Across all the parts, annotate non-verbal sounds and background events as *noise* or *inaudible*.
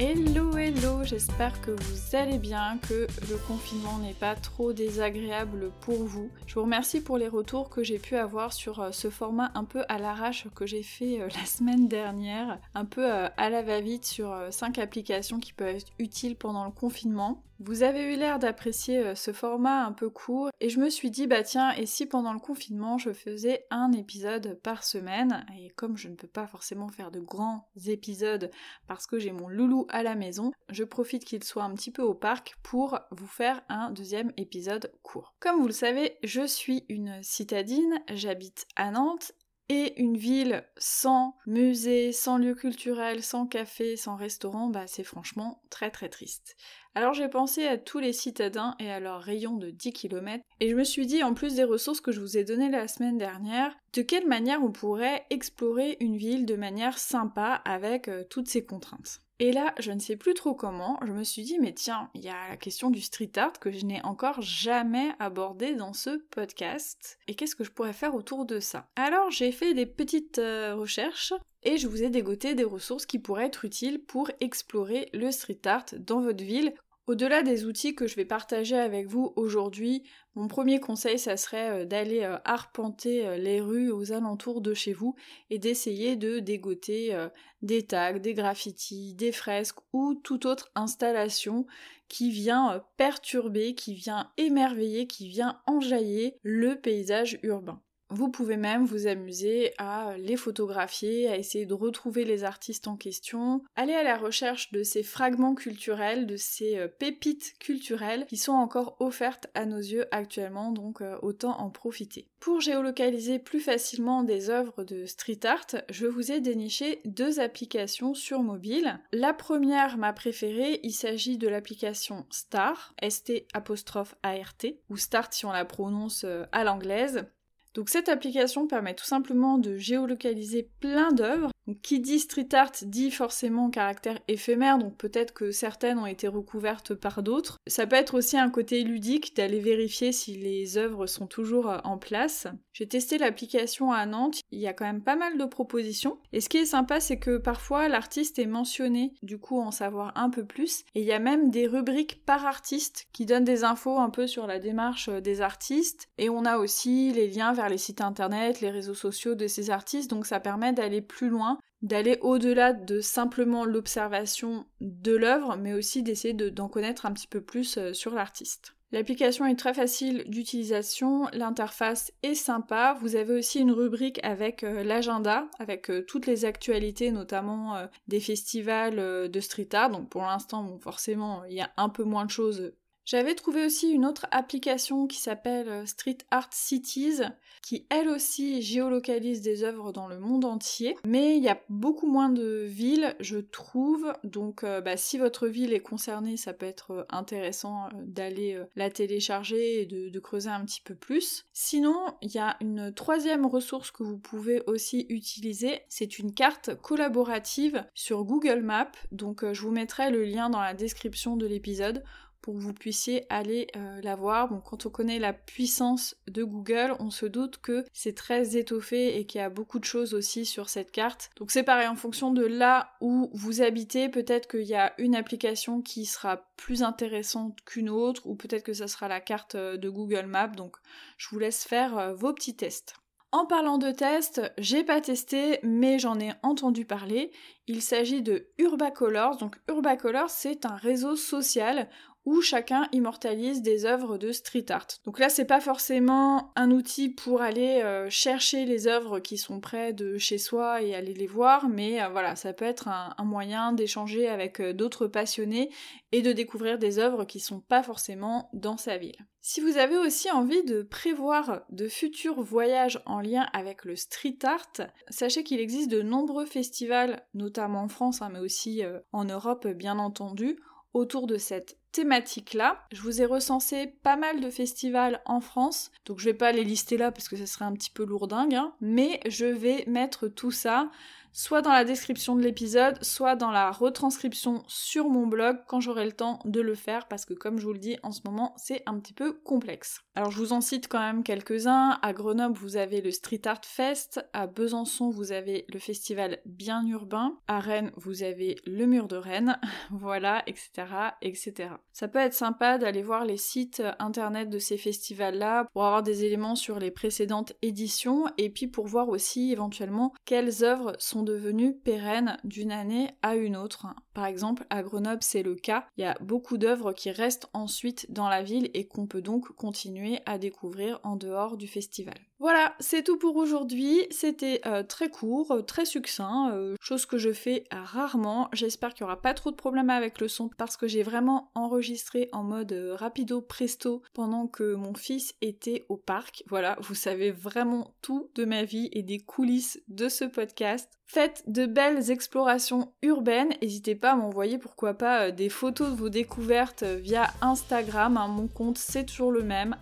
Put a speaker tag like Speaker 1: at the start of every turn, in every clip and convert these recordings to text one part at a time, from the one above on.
Speaker 1: Hello hello, j'espère que vous allez bien, que le confinement n'est pas trop désagréable pour vous. Je vous remercie pour les retours que j'ai pu avoir sur euh, ce format un peu à l'arrache que j'ai fait euh, *laughs* la semaine dernière, un peu euh, à la va-vite sur 5 applications qui peuvent être utiles pendant le confinement. Vous avez eu l'air d'apprécier ce format un peu court et je me suis dit bah tiens et si pendant le confinement je faisais un épisode par semaine? Et comme je ne peux pas forcément faire de grands épisodes parce que j'ai mon loulou à la maison, je profite qu'il soit un petit peu au parc pour vous faire un deuxième épisode court. Comme vous le savez, je suis une citadine, j'habite à Nantes et une ville sans musée, sans lieu culturel, sans café, sans restaurant, bah c'est franchement très très triste. Alors j'ai pensé à tous les citadins et à leur rayon de 10 km, et je me suis dit, en plus des ressources que je vous ai données la semaine dernière, de quelle manière on pourrait explorer une ville de manière sympa avec euh, toutes ces contraintes. Et là, je ne sais plus trop comment, je me suis dit, mais tiens, il y a la question du street art que je n'ai encore jamais abordé dans ce podcast. Et qu'est-ce que je pourrais faire autour de ça? Alors, j'ai fait des petites euh, recherches et je vous ai dégoté des ressources qui pourraient être utiles pour explorer le street art dans votre ville au-delà des outils que je vais partager avec vous aujourd'hui, mon premier conseil, ça serait euh, d'aller euh, arpenter euh, les rues aux alentours de chez vous et d'essayer de dégoter des tags, des graffitis, des fresques ou toute autre installation qui vient perturber, qui vient émerveiller, qui vient enjailler le paysage urbain. Vous pouvez même vous amuser à les photographier, à essayer de retrouver les artistes en question, aller à la recherche de ces fragments culturels, de ces euh, pépites culturelles qui sont encore offertes à nos yeux actuellement, donc euh, autant en profiter. Pour géolocaliser plus facilement des œuvres de street art, je vous ai déniché deux applications sur mobile. La première, ma préférée, il s'agit de l'application Star, S-T-A-R-T, ou Start si on la prononce euh, à l'anglaise. Donc cette application permet tout simplement de géolocaliser plein d'œuvres qui dit street art dit forcément caractère éphémère, donc peut-être que certaines ont été recouvertes par d'autres. Ça peut être aussi un côté ludique d'aller vérifier si les œuvres sont toujours euh, en place. J'ai testé l'application à Nantes, il y a quand même pas mal de propositions. Et ce qui est sympa, c'est que parfois l'artiste est mentionné, du coup en savoir un peu plus. Et il y a même des rubriques par artiste qui donnent des infos un peu sur la démarche euh, des artistes. Et on a aussi les liens vers les sites internet, les réseaux sociaux de ces artistes, donc ça permet d'aller plus loin d'aller au-delà de simplement l'observation de l'œuvre, mais aussi d'essayer d'en connaître un petit peu plus euh, sur l'artiste. L'application est très facile d'utilisation, l'interface est sympa, vous avez aussi une rubrique avec euh, l'agenda, avec euh, toutes les actualités, notamment des festivals de street art, donc pour l'instant, forcément, il y a un peu moins de choses j'avais trouvé aussi une autre application qui s'appelle euh, Street Art Cities, qui elle aussi géolocalise des œuvres dans le monde entier, mais il y a beaucoup moins de villes, je trouve, donc euh, bah, si votre ville est concernée, ça peut être euh, intéressant d'aller la télécharger et de, de, creuser un petit peu plus. Sinon, il y a une troisième ressource que vous pouvez aussi utiliser, c'est une carte collaborative sur Google Maps, donc je vous mettrai le lien dans la description de l'épisode pour que vous puissiez aller euh, la voir. Quand on connaît la puissance de Google, on se doute que c'est très étoffé et qu'il y a beaucoup de choses aussi sur cette carte. Donc c'est pareil, en fonction de là où vous habitez, peut-être qu'il y a une application qui sera plus intéressante qu'une autre, ou peut-être que ça sera la carte euh, de Google Maps. Donc je vous laisse faire euh, vos petits tests. En parlant de tests, j'ai pas testé, mais j'en ai entendu parler. Il s'agit de Urbacolors. Donc Urbacolors, c'est un réseau social où chacun immortalise des œuvres de street art. Donc là, c'est pas forcément un outil pour aller euh, chercher les œuvres qui sont près de chez soi et aller les voir, mais euh, voilà, ça peut être un, moyen d'échanger avec euh, d'autres passionnés et de découvrir des œuvres qui sont pas forcément dans sa ville. Si vous avez aussi envie de prévoir de futurs voyages en lien avec le street art, sachez qu'il existe de nombreux festivals, notamment en France, hein, mais aussi en Europe bien entendu, autour de cette thématique-là. Je vous ai recensé pas mal de festivals en France, donc je vais pas les lister là parce que ce serait un petit peu lourdingue, hein, mais je vais mettre tout ça soit dans la description de l'épisode, soit dans la retranscription sur mon blog quand j'aurai le temps de le faire, parce que comme je vous le dis, en ce moment, c'est un petit peu complexe. Alors je vous en cite quand même quelques-uns. À Grenoble, vous avez le Street Art Fest. À Besançon, vous avez le festival Bien Urbain. À Rennes, vous avez le Mur de Rennes. *laughs* voilà, etc., etc. Ça peut être sympa d'aller voir les sites internet de ces festivals-là pour avoir des éléments sur les précédentes éditions et puis pour voir aussi éventuellement quelles œuvres sont devenus pérennes d'une année à une autre. Par exemple, à Grenoble, c'est le cas. Il y a beaucoup d'œuvres qui restent ensuite dans la ville et qu'on peut donc continuer à découvrir en dehors du festival. Voilà, c'est tout pour aujourd'hui. C'était euh, très court, euh, très succinct, euh, chose que je fais rarement. J'espère qu'il n'y aura pas trop de problèmes avec le son parce que j'ai vraiment enregistré en mode rapido presto pendant que mon fils était au parc. Voilà, vous savez vraiment tout de ma vie et des coulisses de ce podcast. Faites de belles explorations urbaines. N'hésitez pas m'envoyer pourquoi pas des photos de vos découvertes via Instagram. Hein. mon compte c'est toujours le même,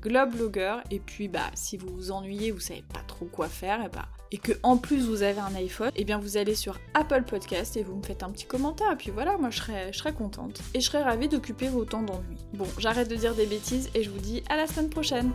Speaker 1: globlogger. Et puis bah si vous vous ennuyez, vous savez pas trop quoi faire, et, bah, et que en plus vous avez un iPhone, et eh bien vous allez sur Apple Podcast et vous me faites un petit commentaire, et puis voilà, moi je serais, je serais contente. Et je serais ravie d'occuper vos temps d'ennui. Bon, j'arrête de dire des bêtises et je vous dis à la semaine prochaine